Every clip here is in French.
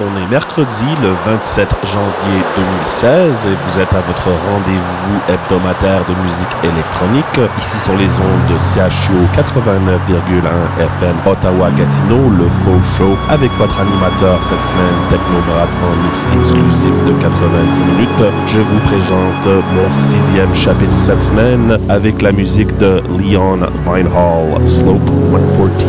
On est mercredi le 27 janvier 2016 et vous êtes à votre rendez-vous hebdomadaire de musique électronique ici sur les ondes de CHU 89,1 FM Ottawa-Gatineau, le faux show avec votre animateur cette semaine Technobrat en mix exclusif de 90 minutes. Je vous présente mon sixième chapitre cette semaine avec la musique de Leon Vinehall, Slope 114,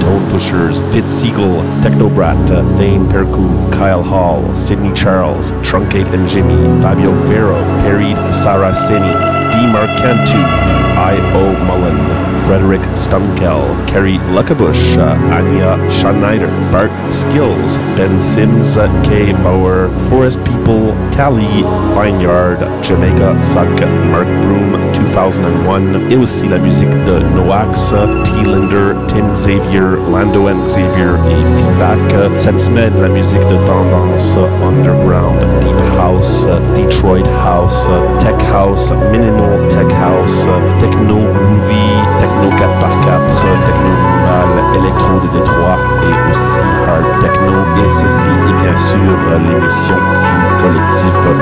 Tone Pushers, Fitz Siegel, Technobrat, Thane Perku, Kyle Hall, Sidney Charles, Truncate and Jimmy, Fabio Ferro, Perry Saraceni, D. Marcantu, I.O. Mullen, Frederick Stunkel, Kerry Luckabush, uh, Anya Schneider, Bart Skills, Ben Sims, uh, Kay Bauer, Forest People, Cali, Vineyard, Jamaica Suck, Mark Broom, 2001, et aussi la musique de Noax, uh, T. Linder, Tim Xavier, Lando and Xavier et Feedback. Uh, Cette semaine, la musique de tendance Underground, Deep House, Detroit House, Tech House, Minimal Tech House, Techno Groovy, Techno 4x4, Techno Rural, Electro de Détroit et aussi Hard Techno. Et ceci est bien sûr l'émission du collectif Faux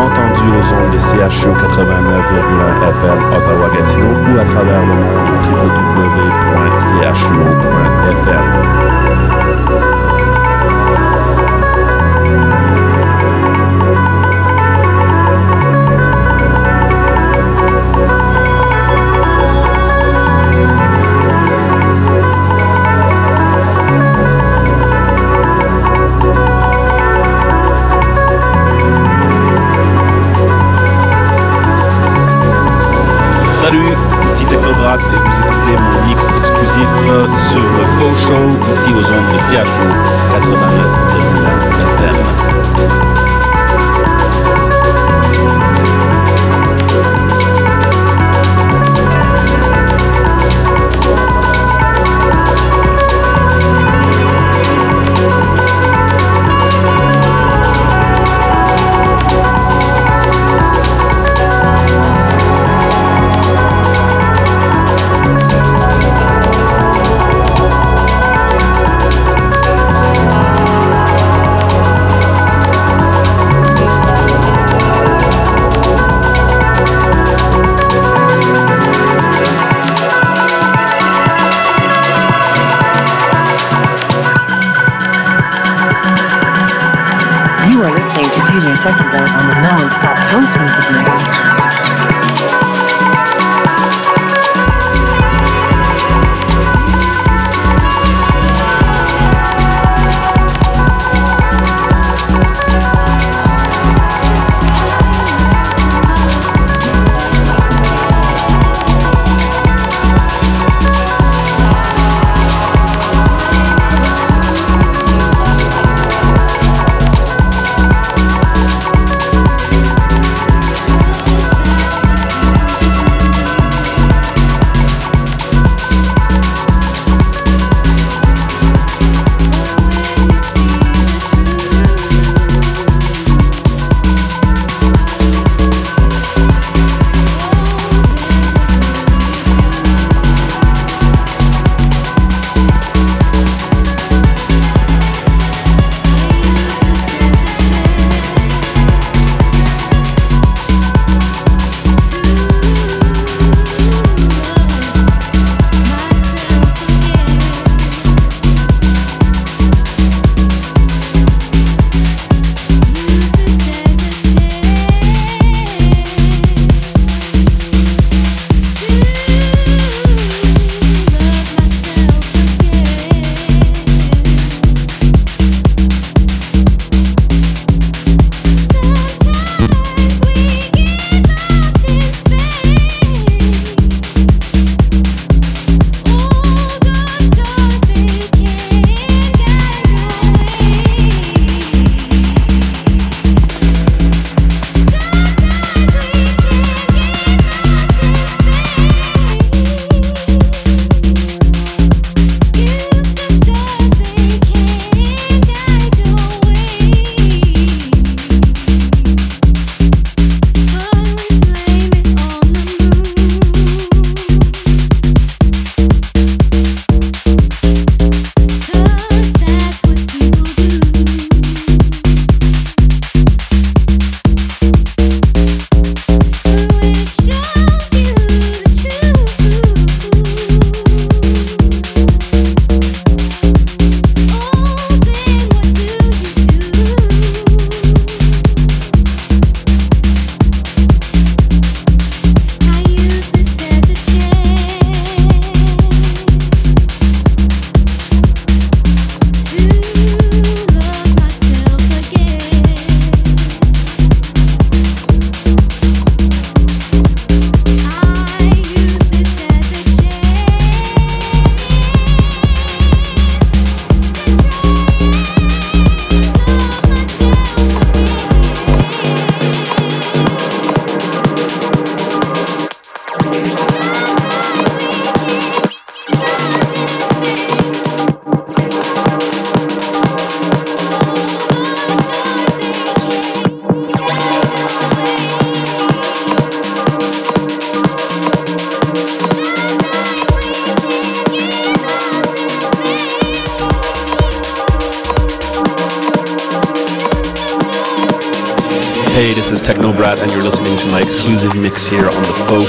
entendu aux ondes de CHU 89,1 FM Ottawa-Gatineau ou à travers le monde www.chuo.fm. Technical on the non-stop house music mix.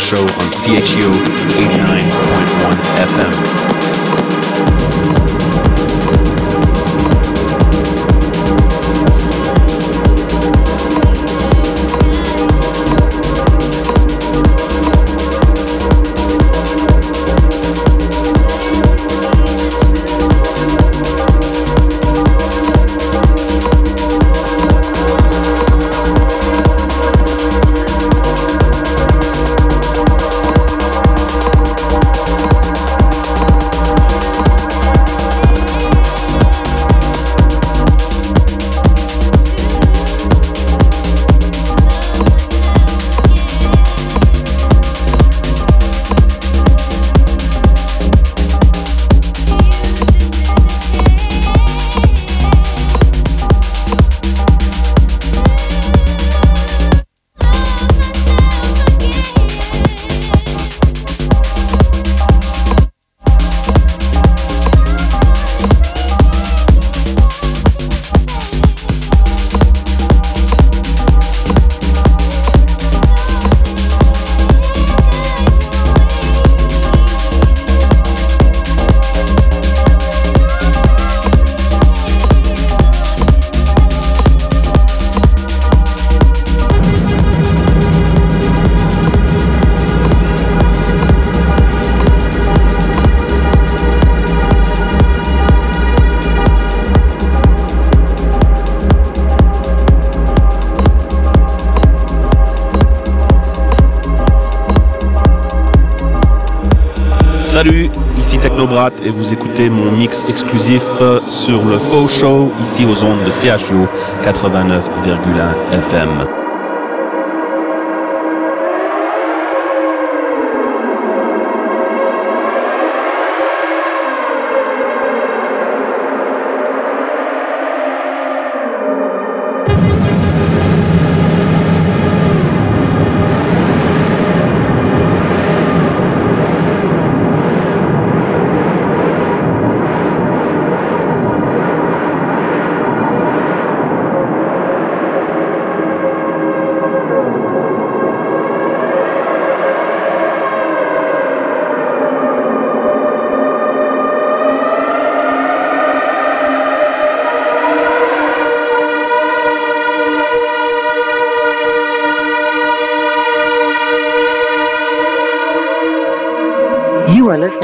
Show on CHU et vous écoutez mon mix exclusif sur le Faux Show ici aux ondes de CHU 89,1 FM.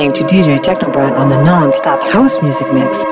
Listening to DJ Technobrad on the non-stop house music mix.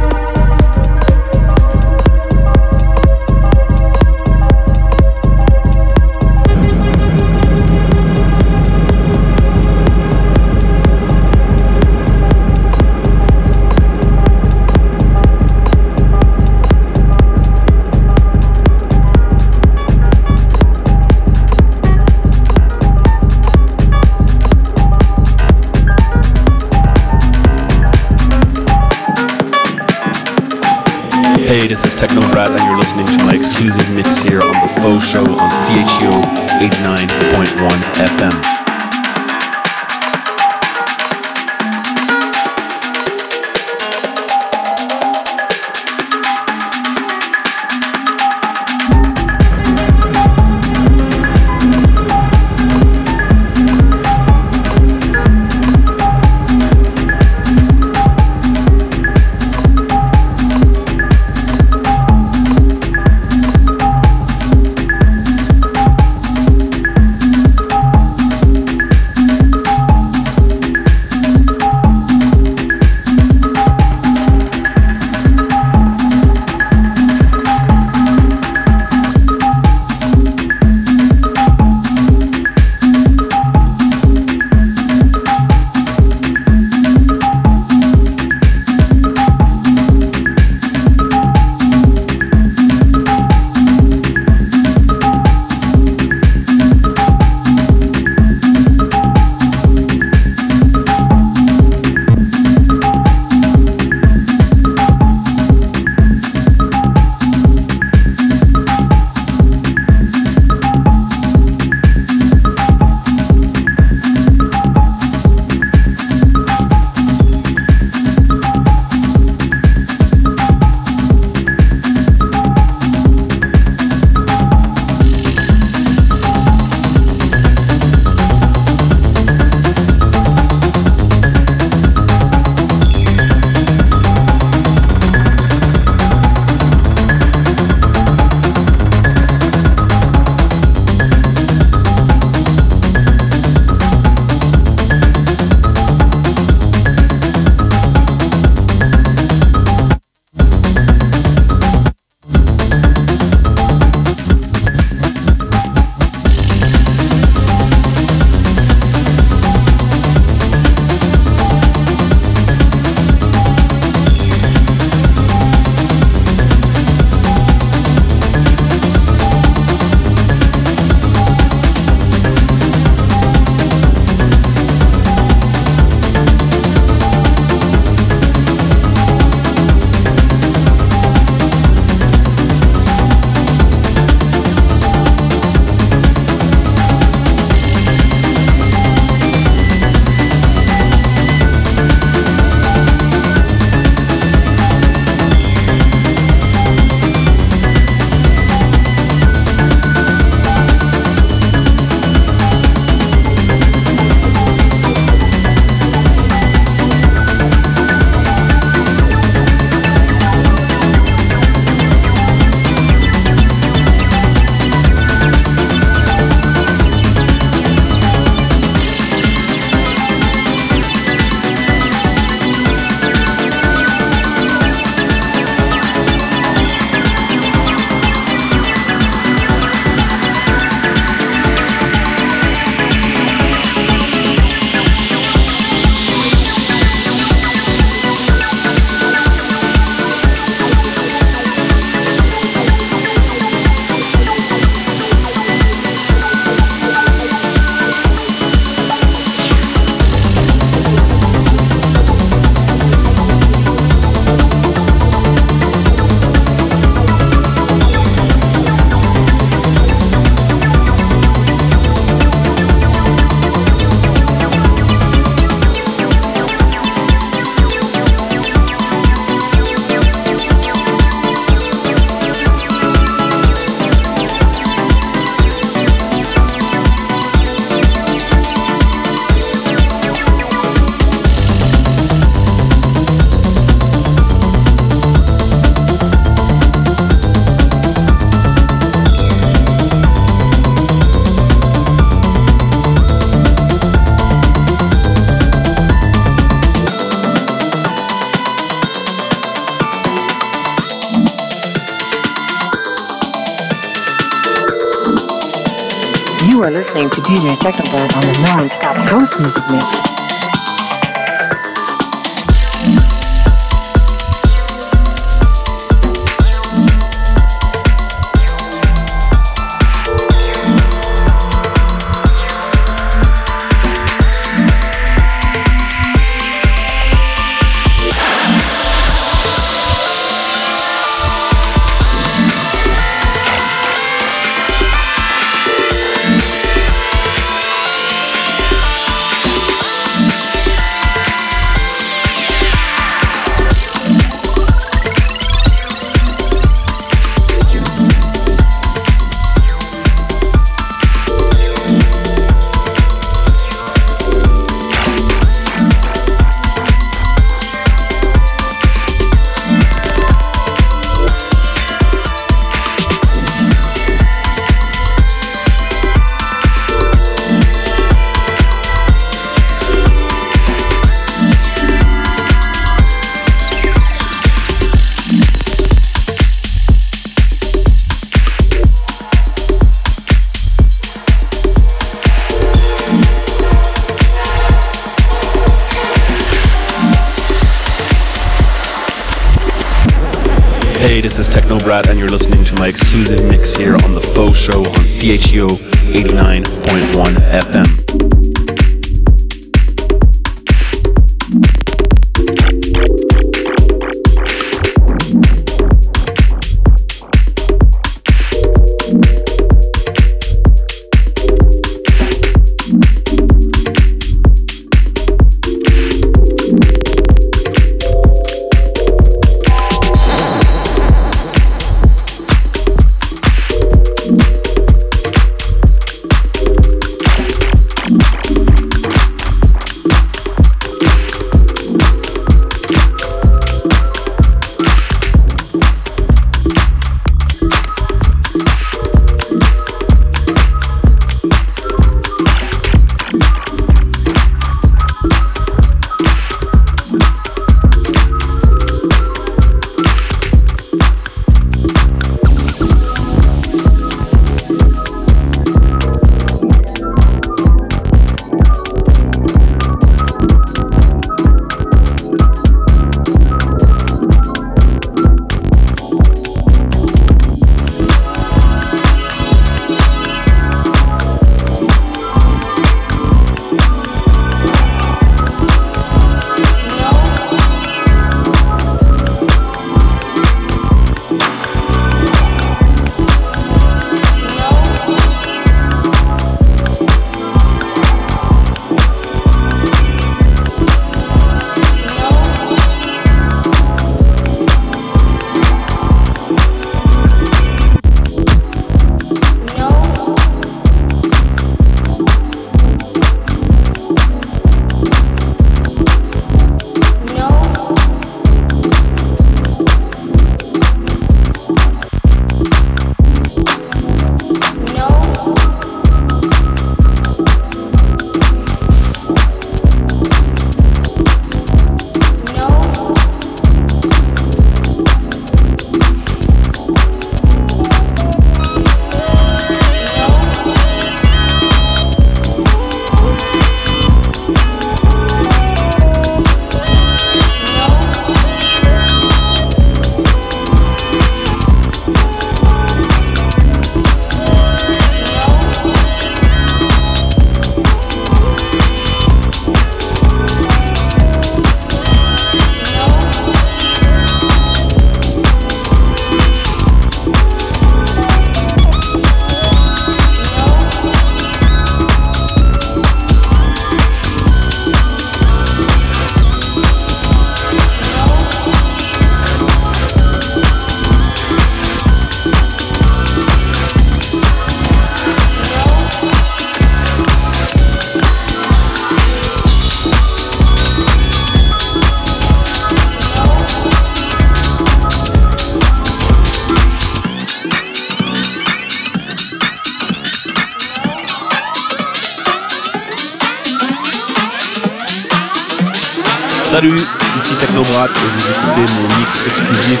Salut, ici Technobrat et vous écoutez mon mix exclusif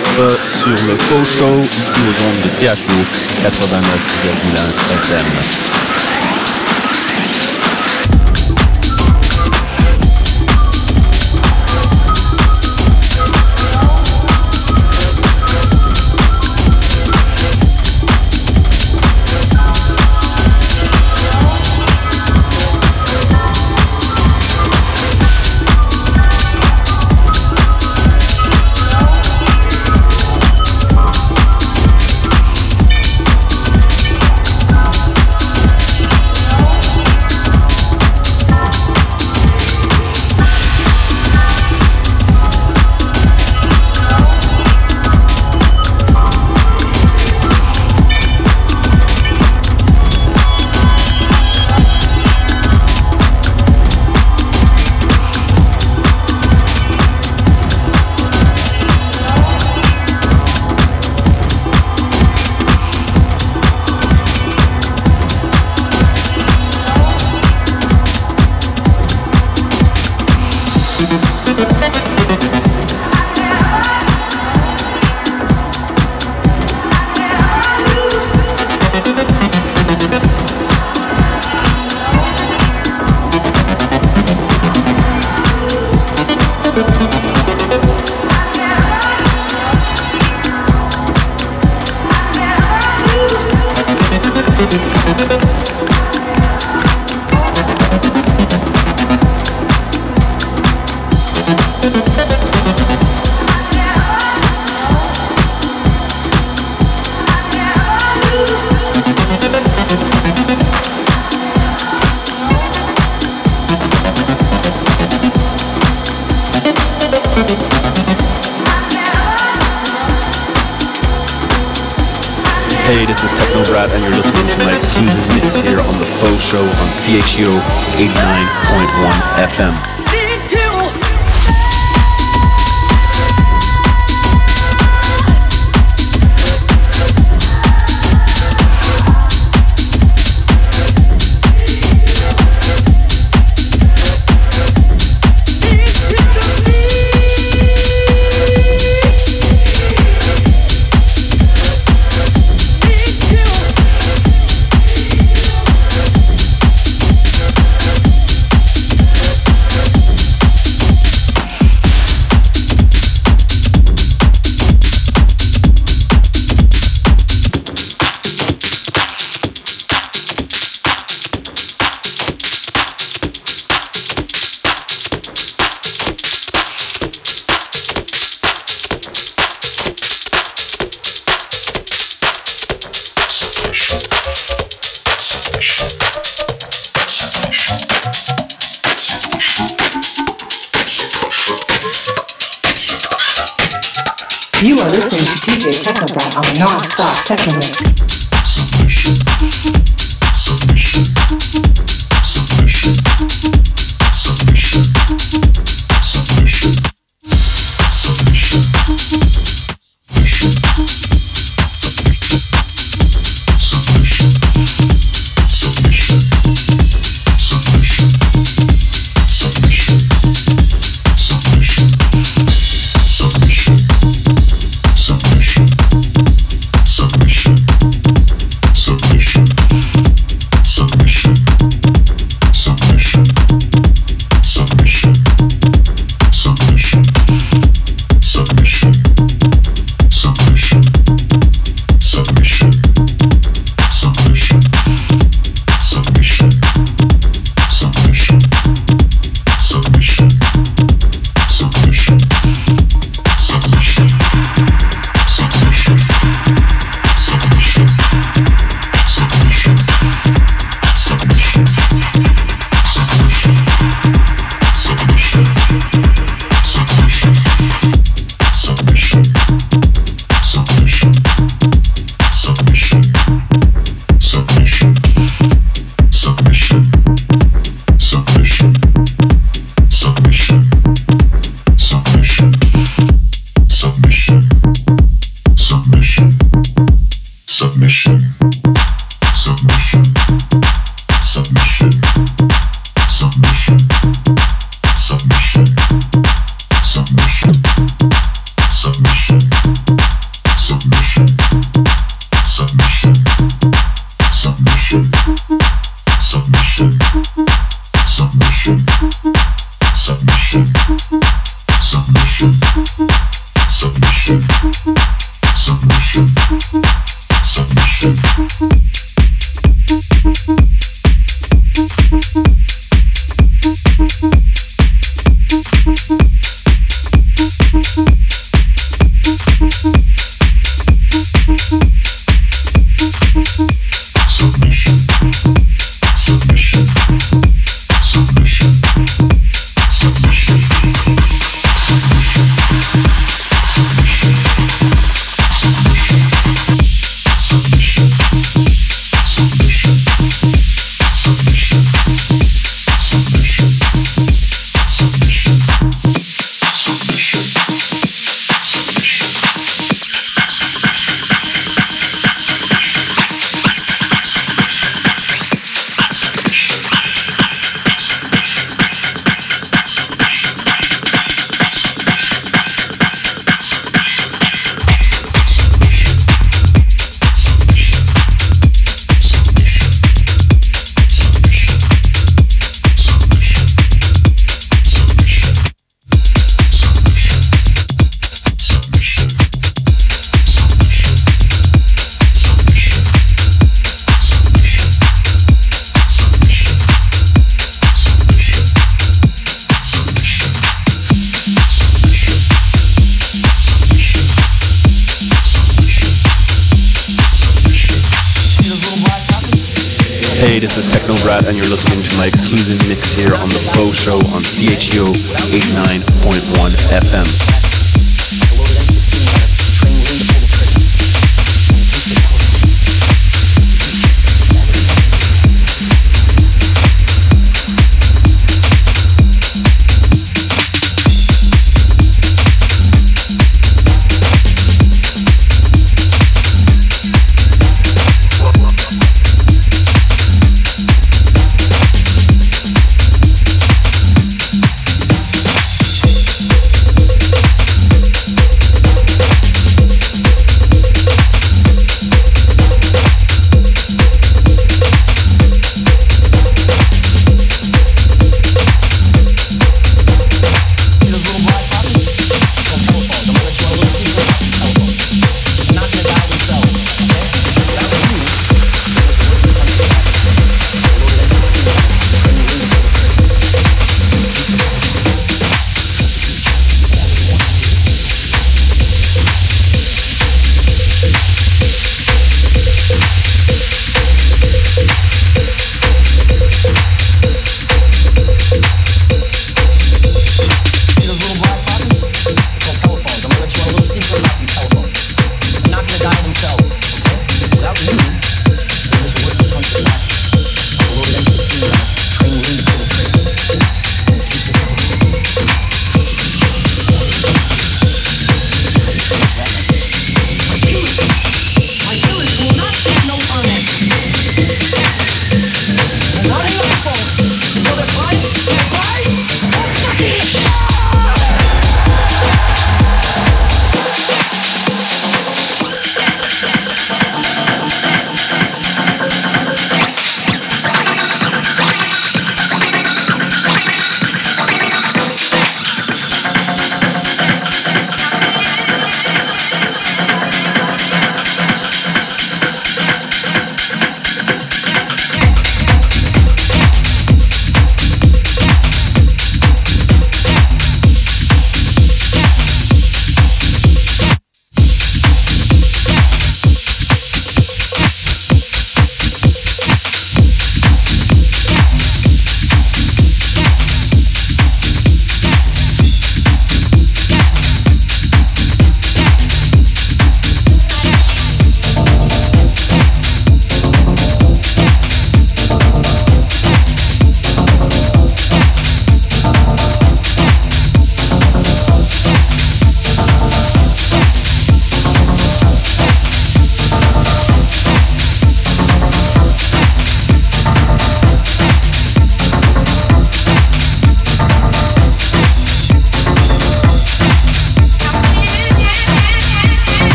sur le Faux Show ici aux ondes de CHO 89,1 FM.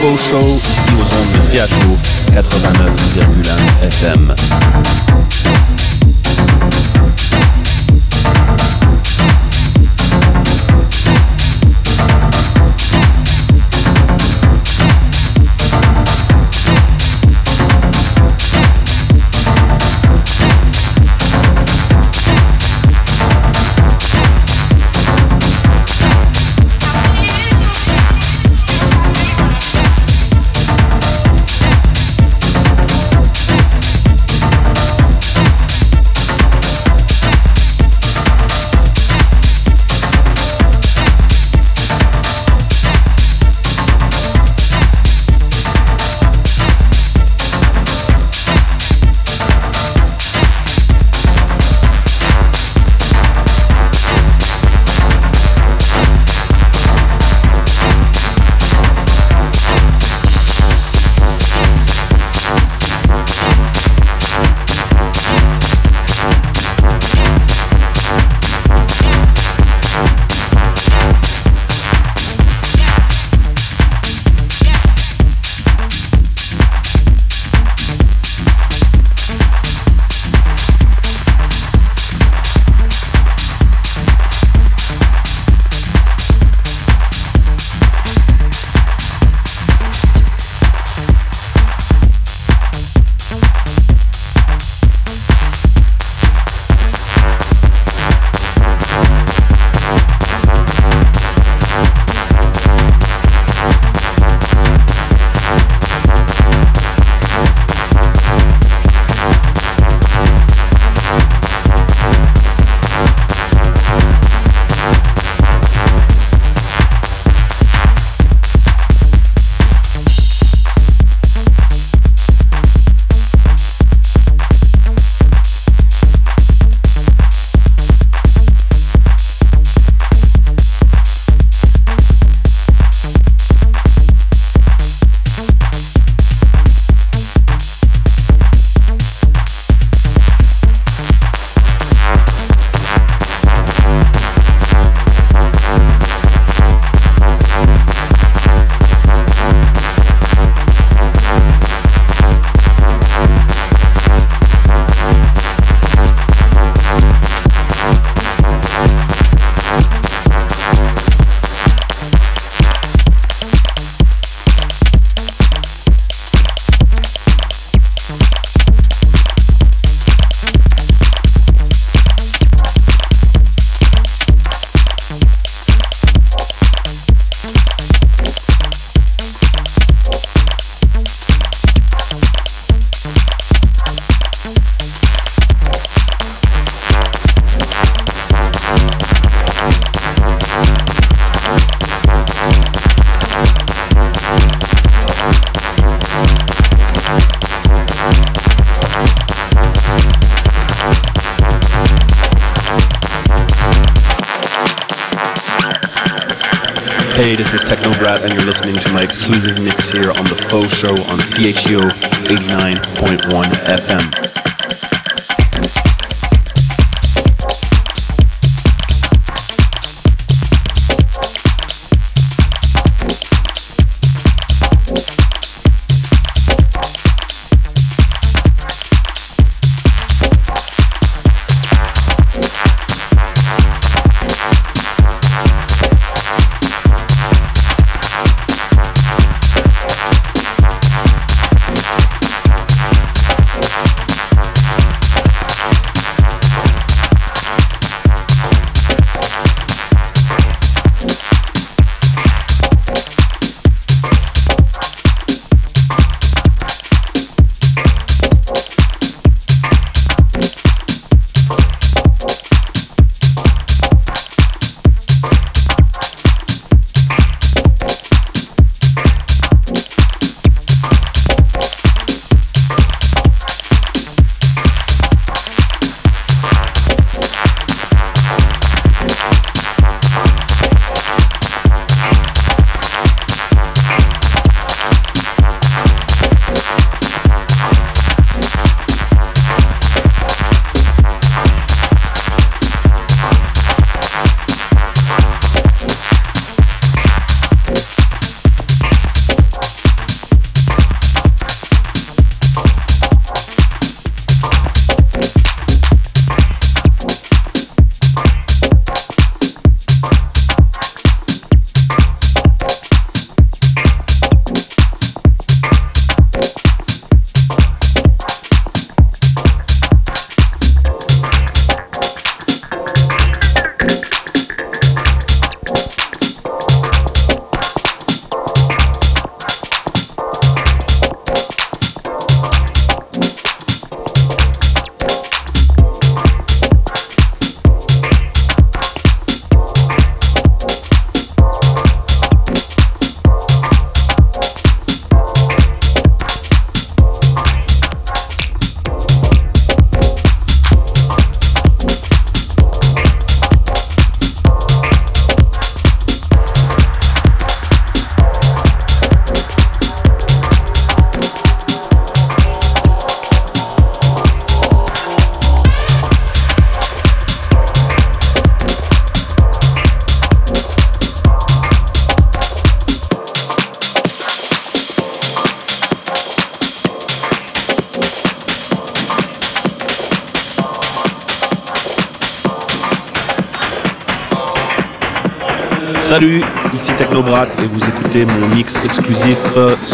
Show ici aux ondes de CHO 89,1 FM.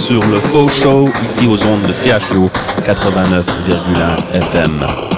Sur le Faux Show ici aux ondes de CHO 89,1 FM.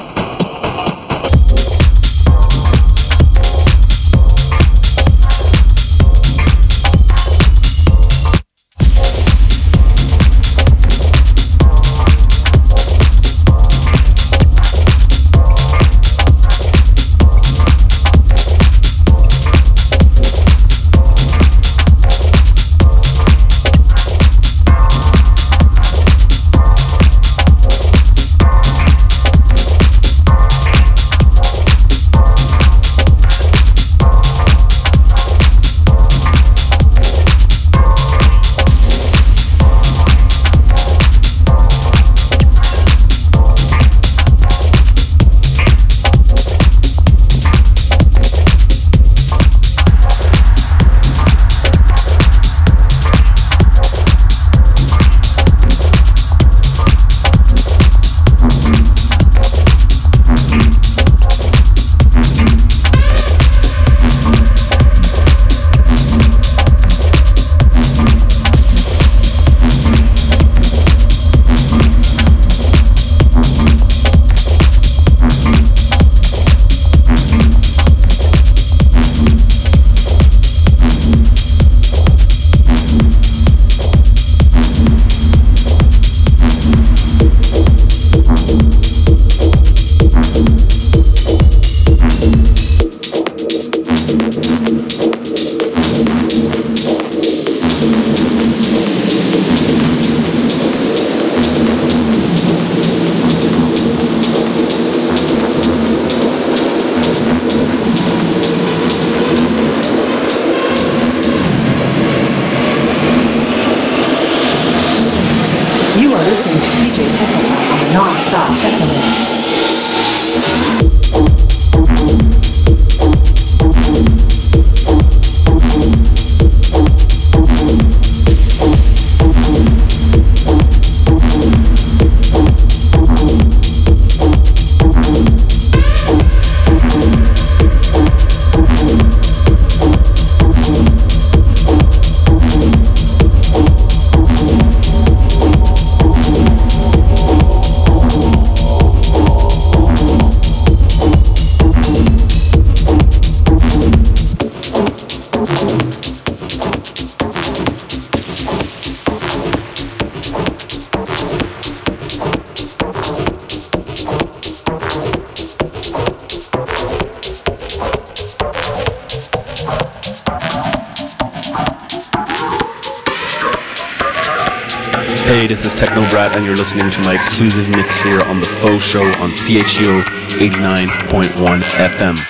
Listening to my exclusive mix here on The Faux Show on CHEO 89.1 FM.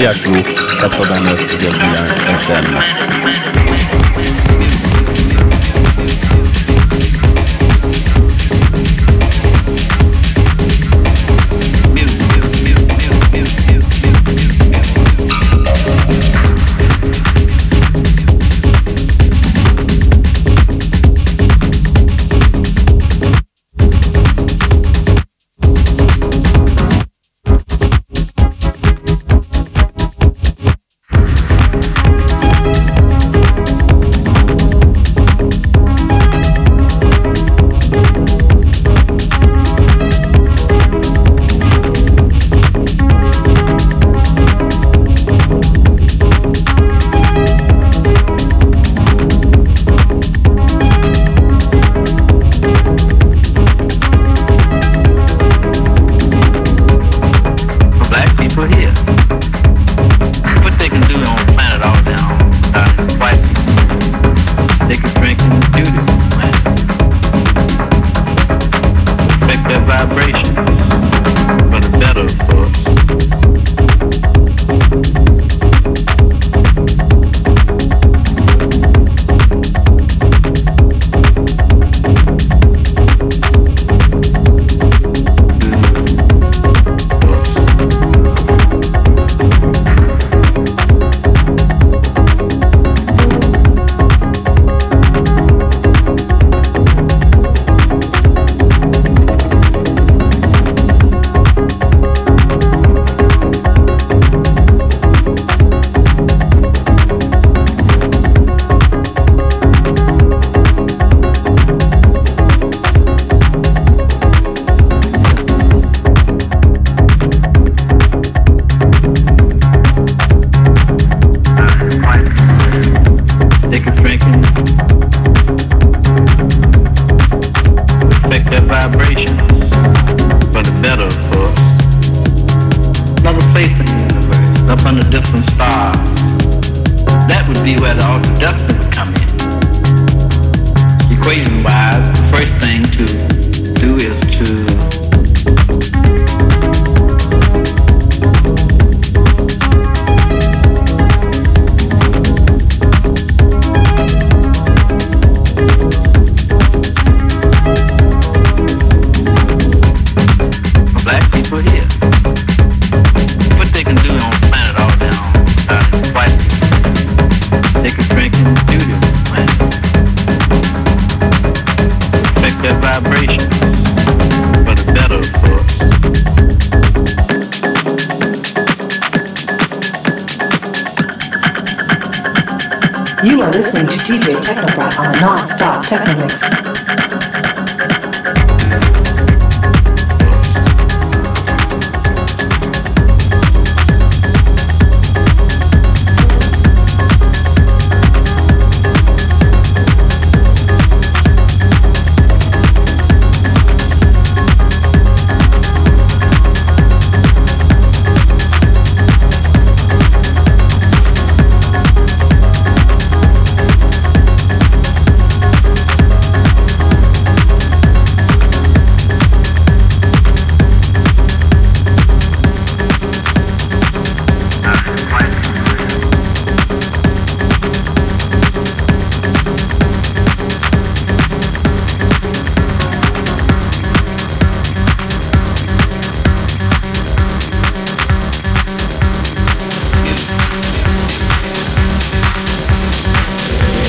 Aux ondes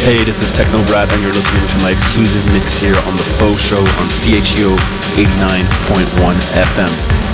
Hey, this is Techno Brad, and you're listening to my exclusive mix here on the Faux Show on CHEO 89.1 FM.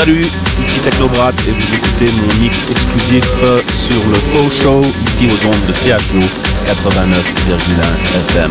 Salut, ici Technobrat et vous écoutez mon mix exclusif sur le Faux Show ici aux ondes de CHO 89,1 FM.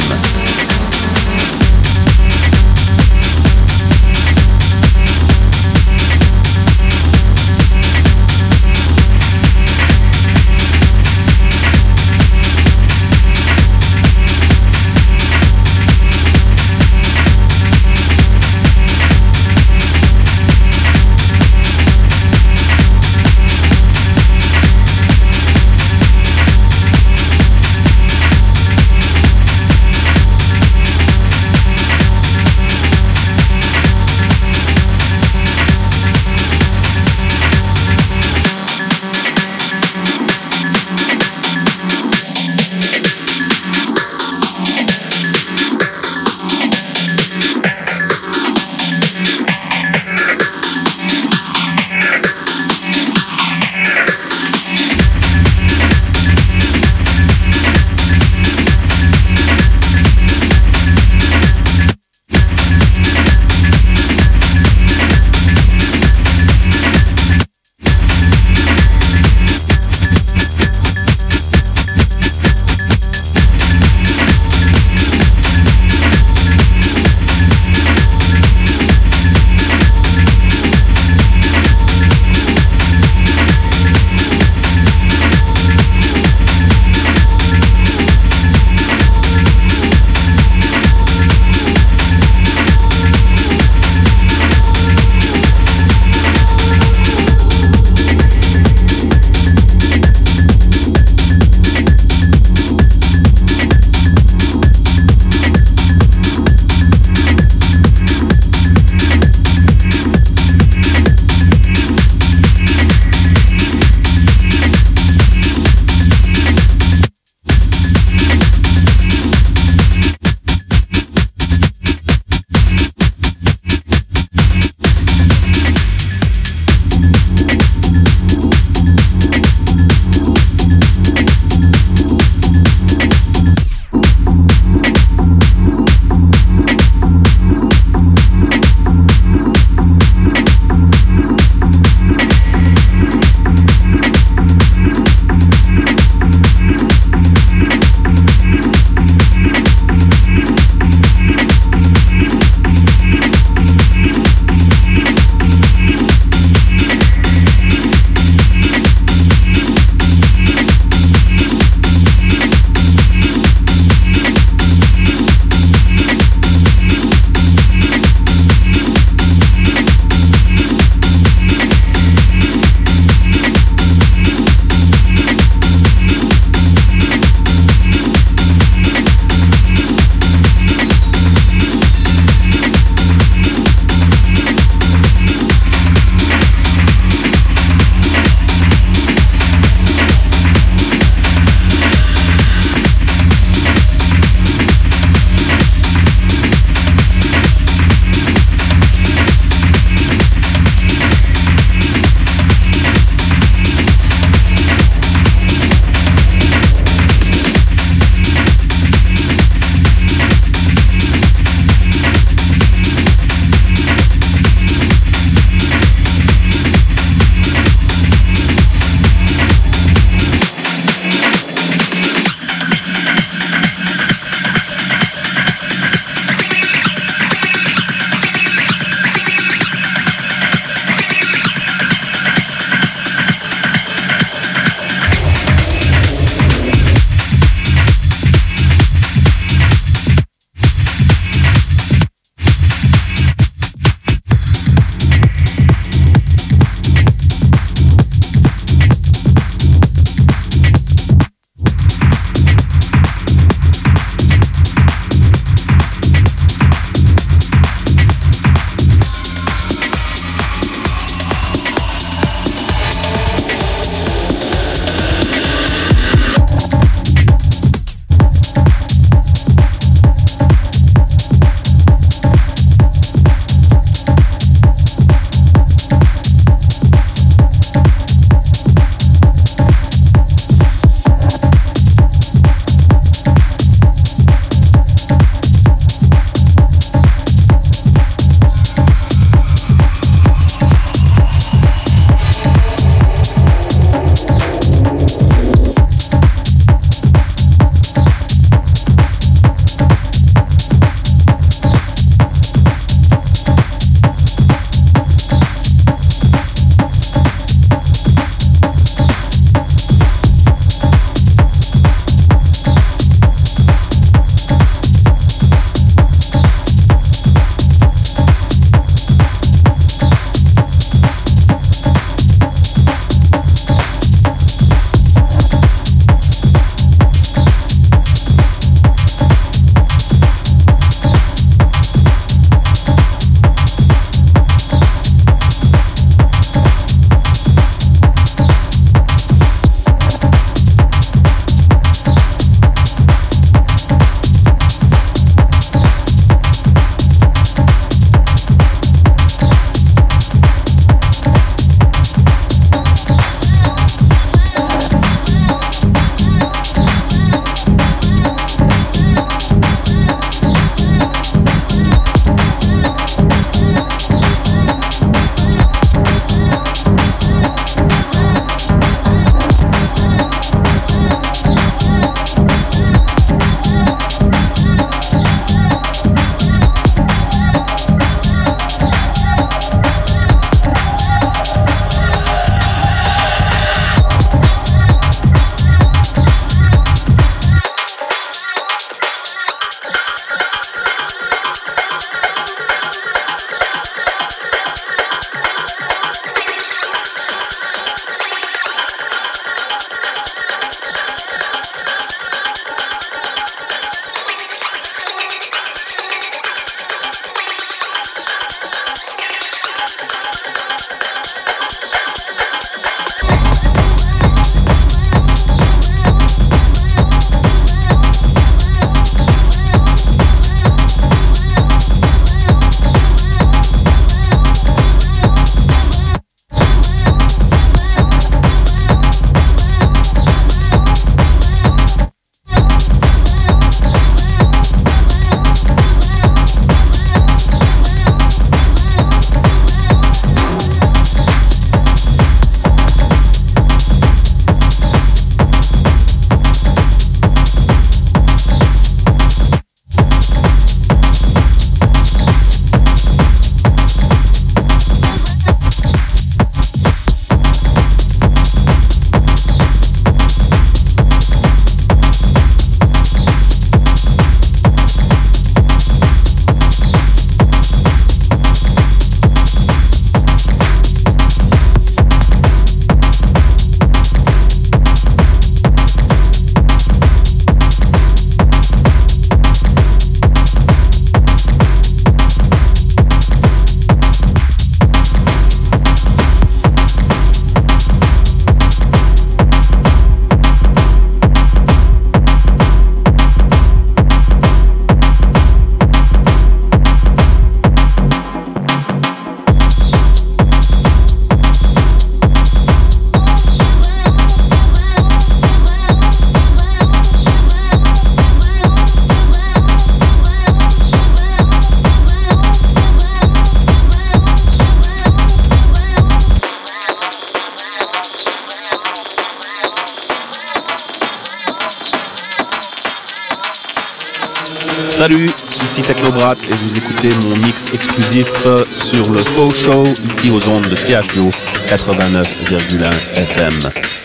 Salut, ici Technobrat et vous écoutez mon mix exclusif sur le Faux Show ici aux ondes de CHO 89,1 FM.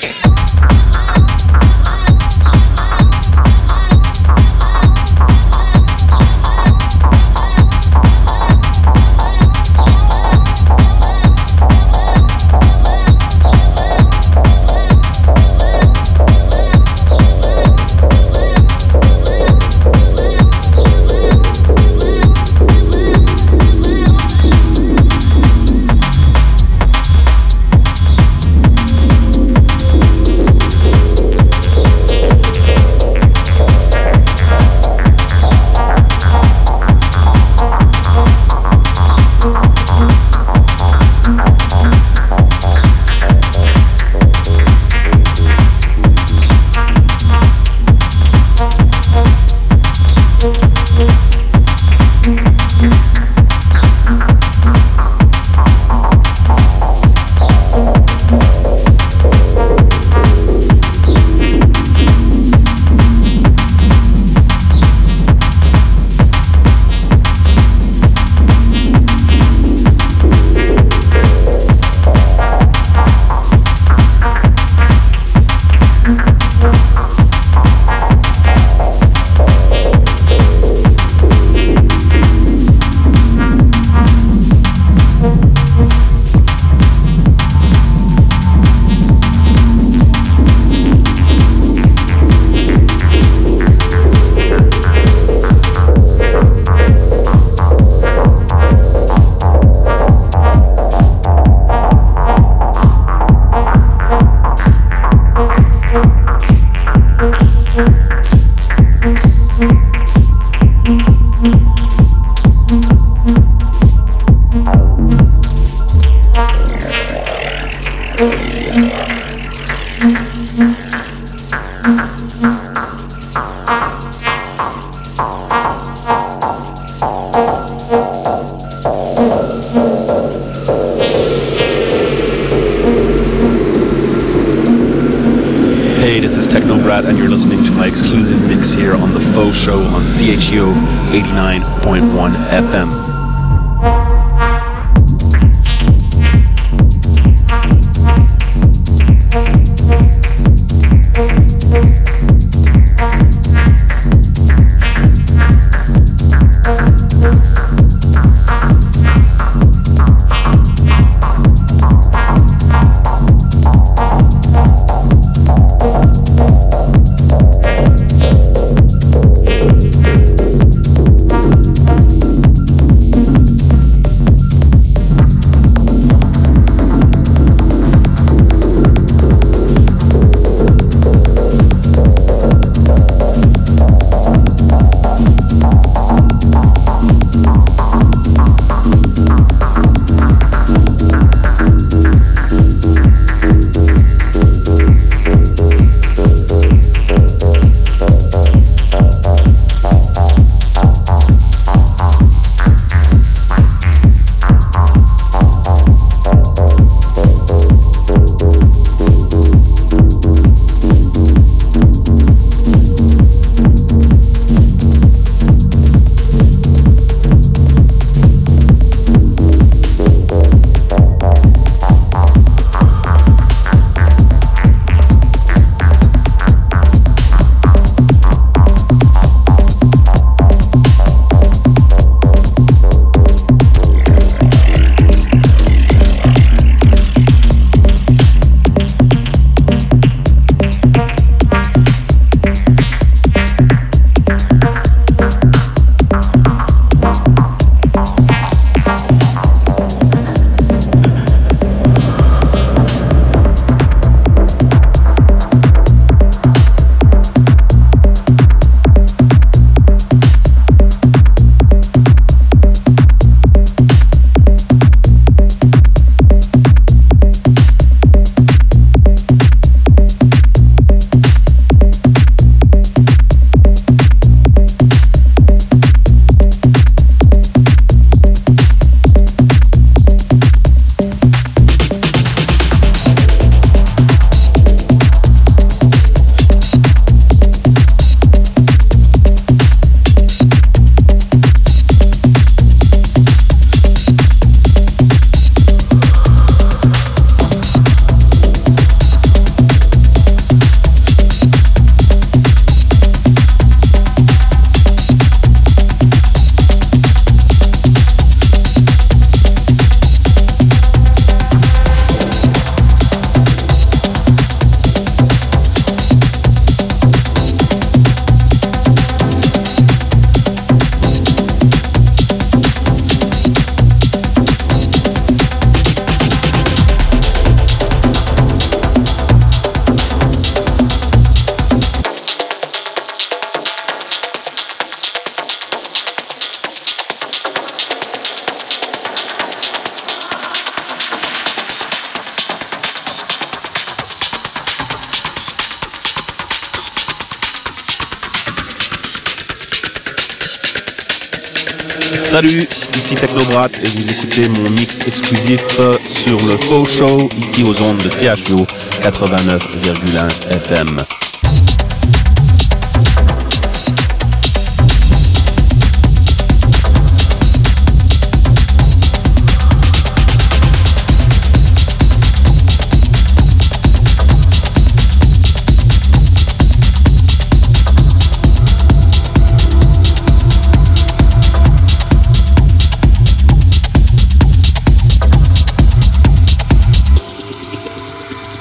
Salut, ici Technobrat et vous écoutez mon mix exclusif sur le Faux Show ici aux ondes de CHO 89,1 FM.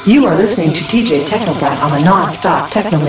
You are listening to DJ Technobrat on the non-stop techno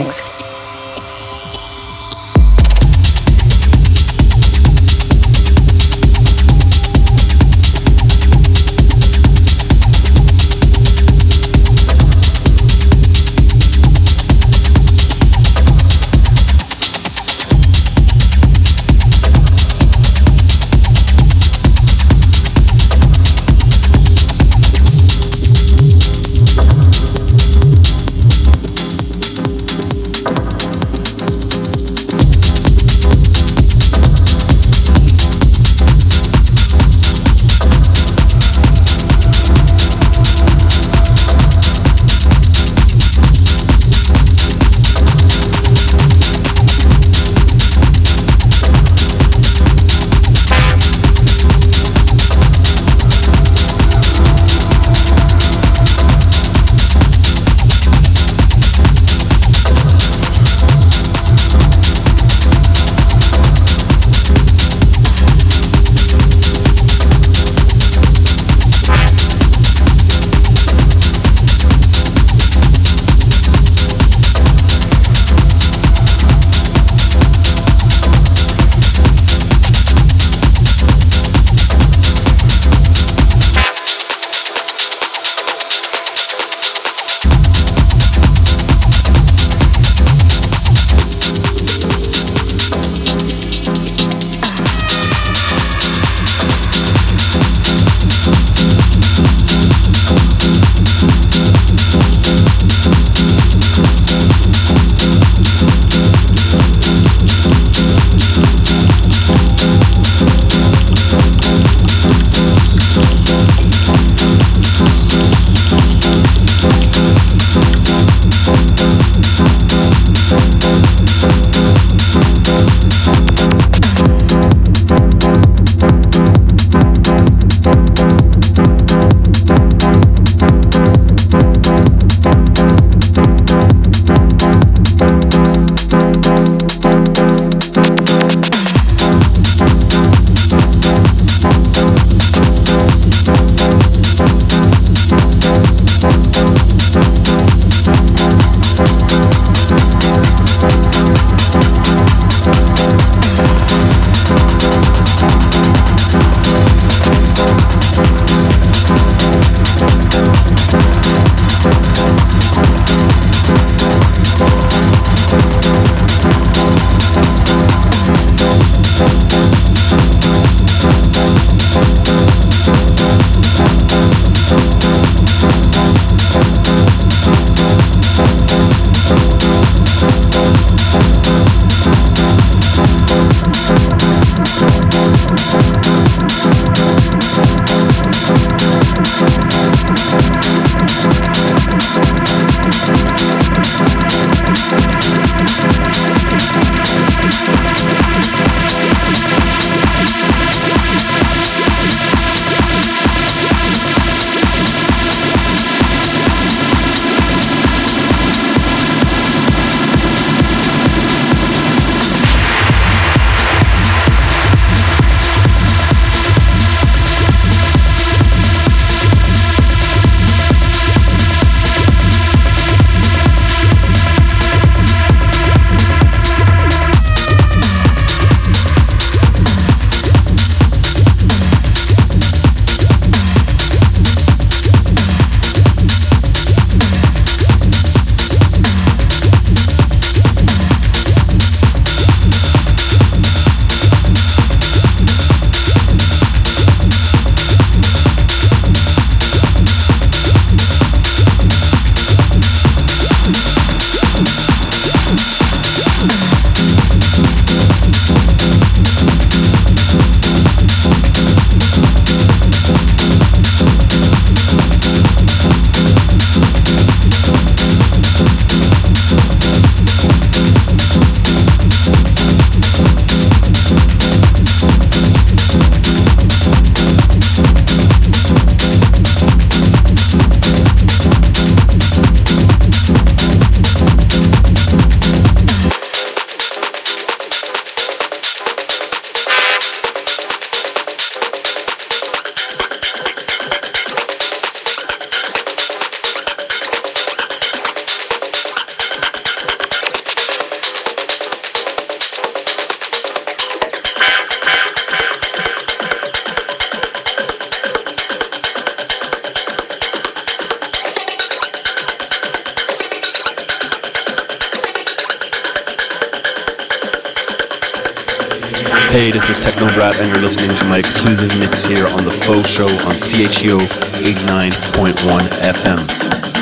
Show on CHEO 89.1 FM.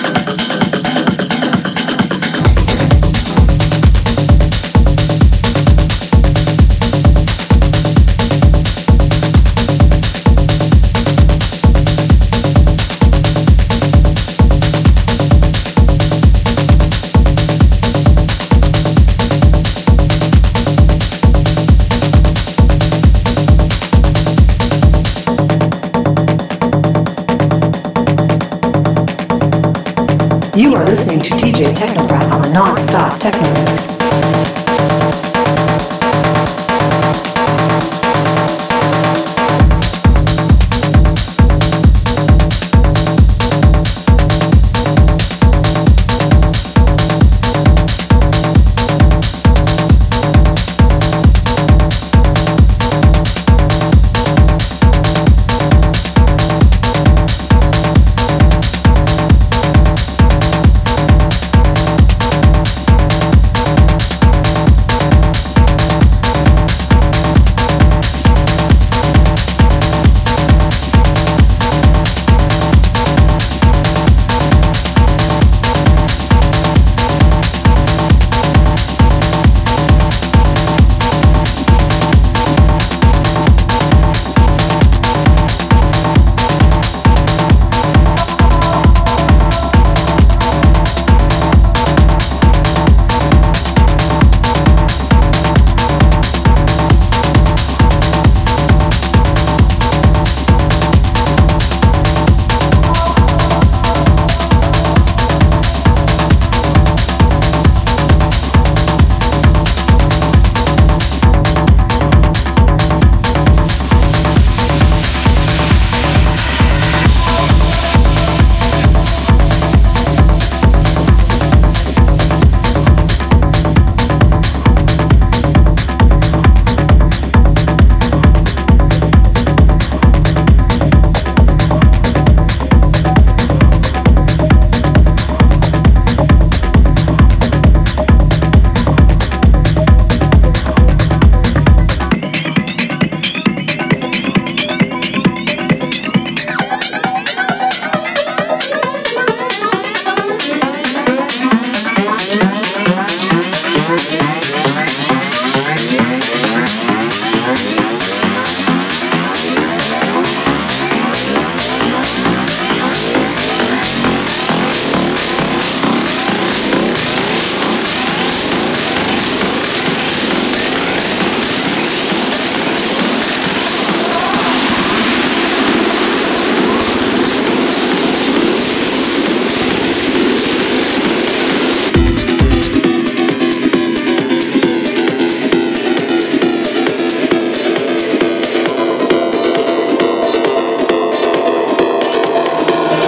Technomancy.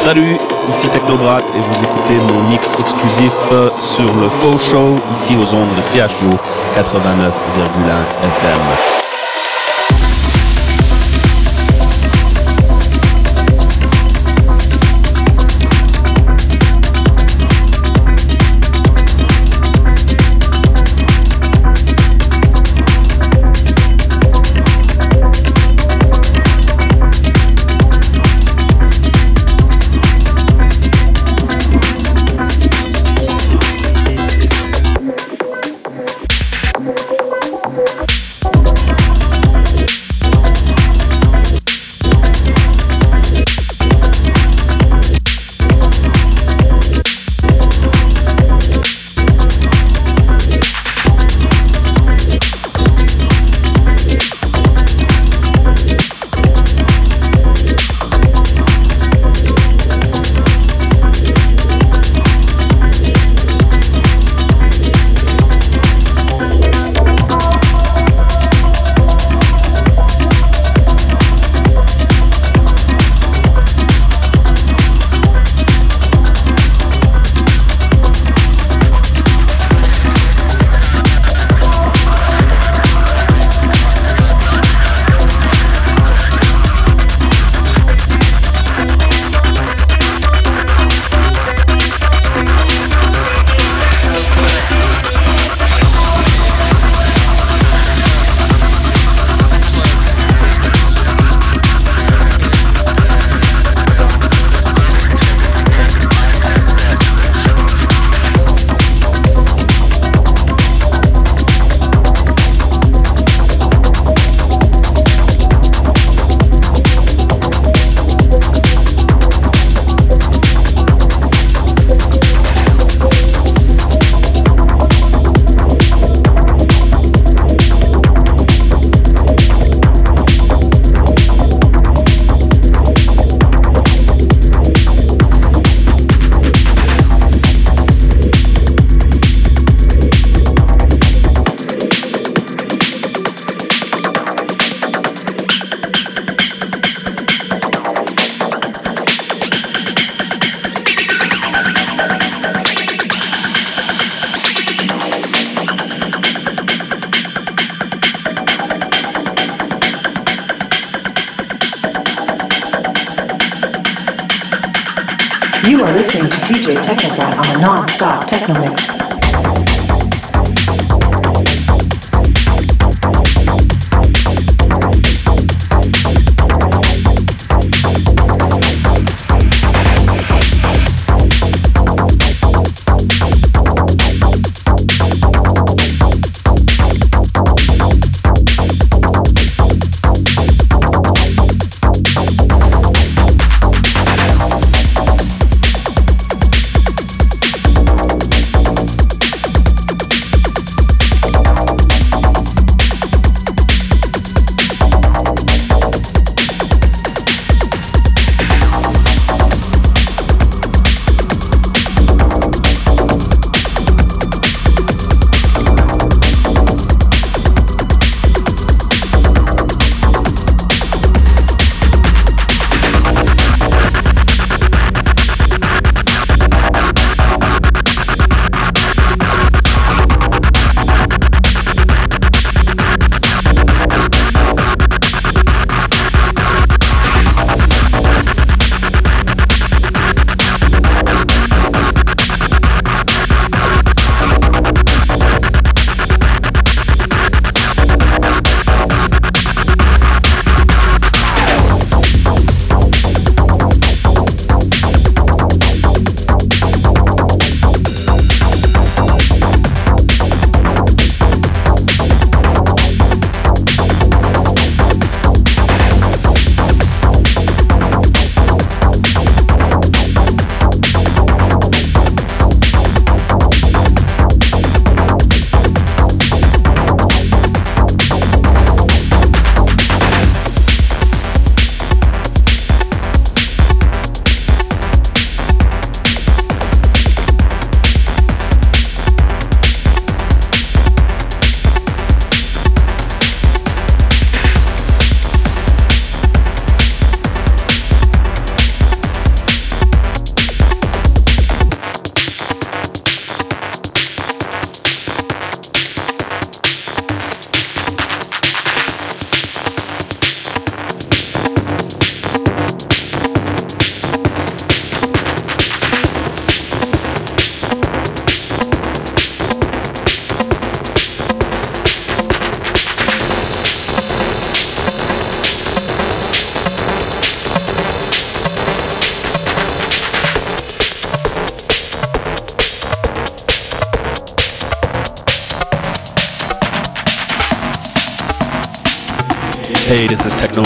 Salut, ici Technobrat et vous écoutez mon mix exclusif euh, sur le Faux Show ici aux ondes de CHU 89,1 FM.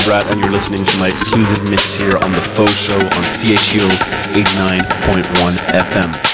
Technobrat, and you're listening to my exclusive mix here on the Faux Show on CHU 89.1 FM.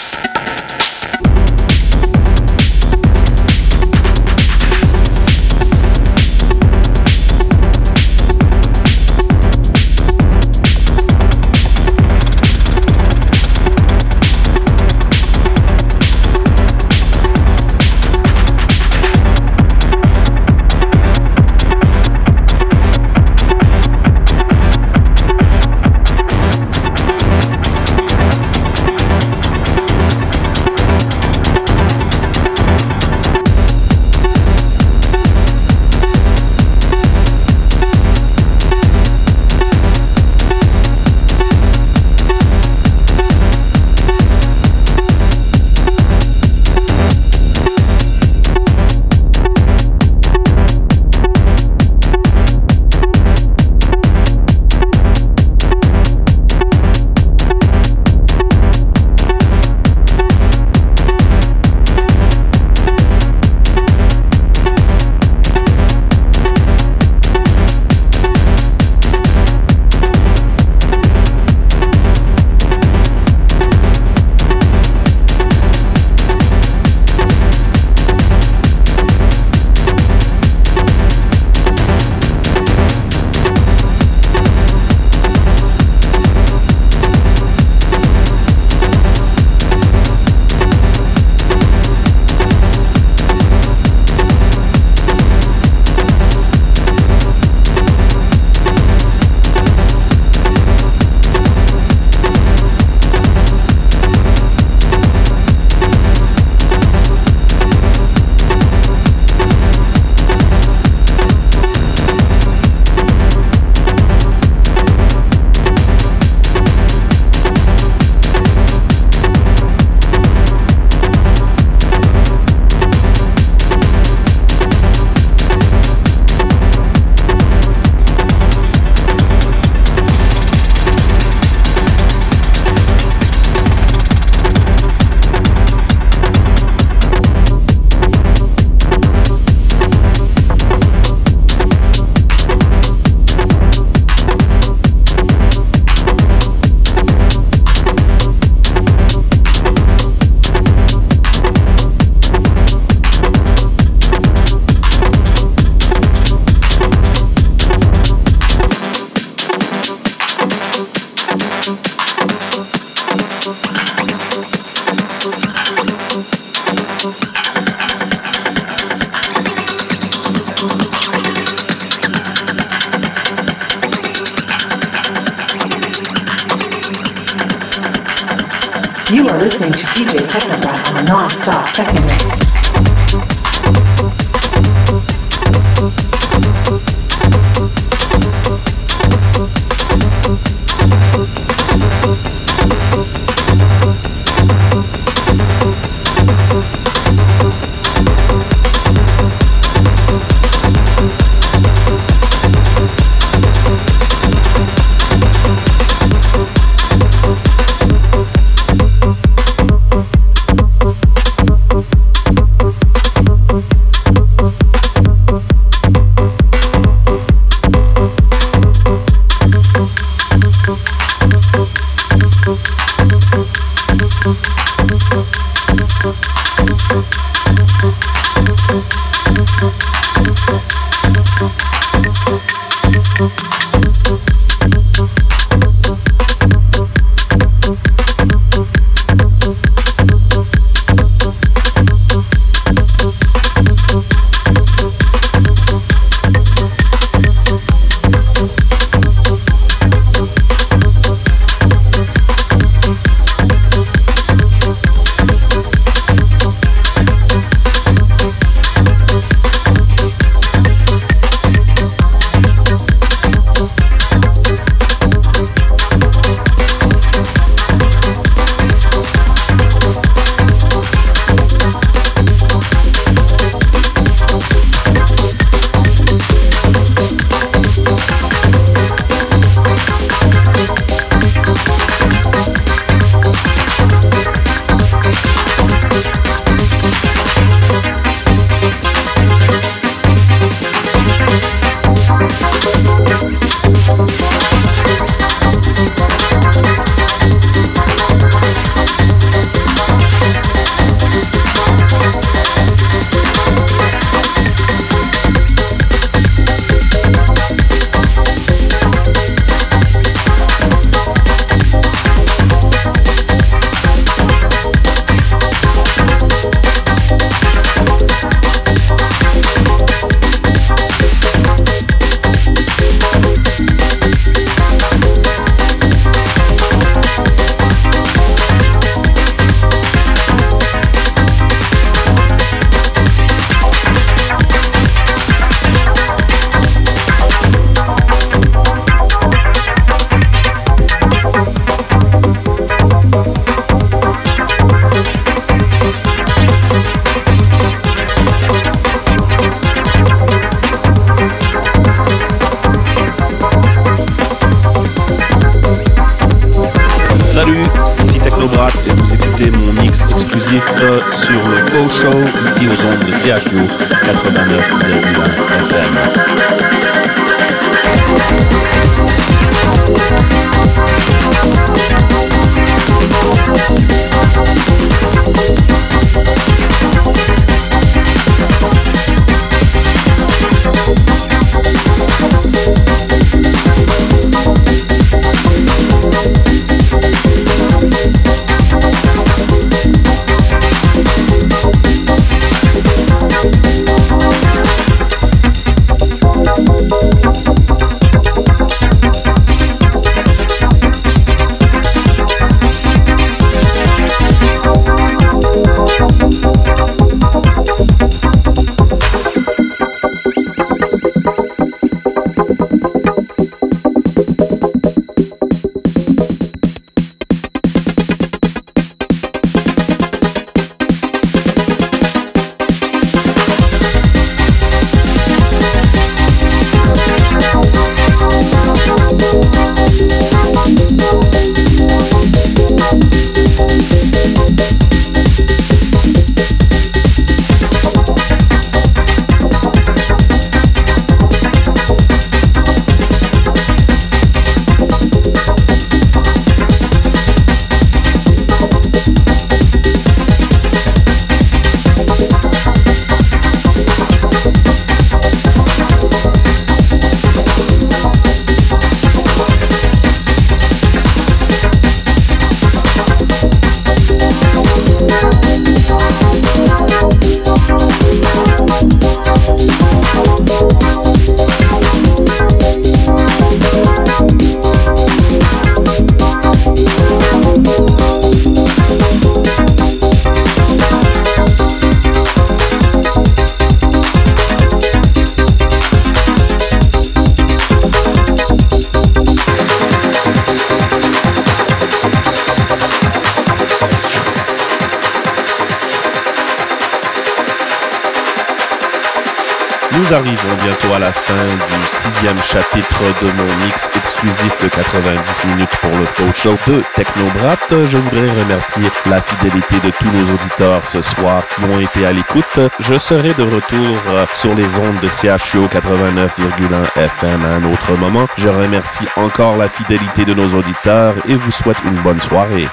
Du sixième chapitre de mon mix exclusif de 90 minutes pour le Faux Show de Technobrat. Je voudrais remercier la fidélité de tous nos auditeurs ce soir qui ont été à l'écoute. Je serai de retour sur les ondes de CHO 89,1 FM à un autre moment. Je remercie encore la fidélité de nos auditeurs et vous souhaite une bonne soirée.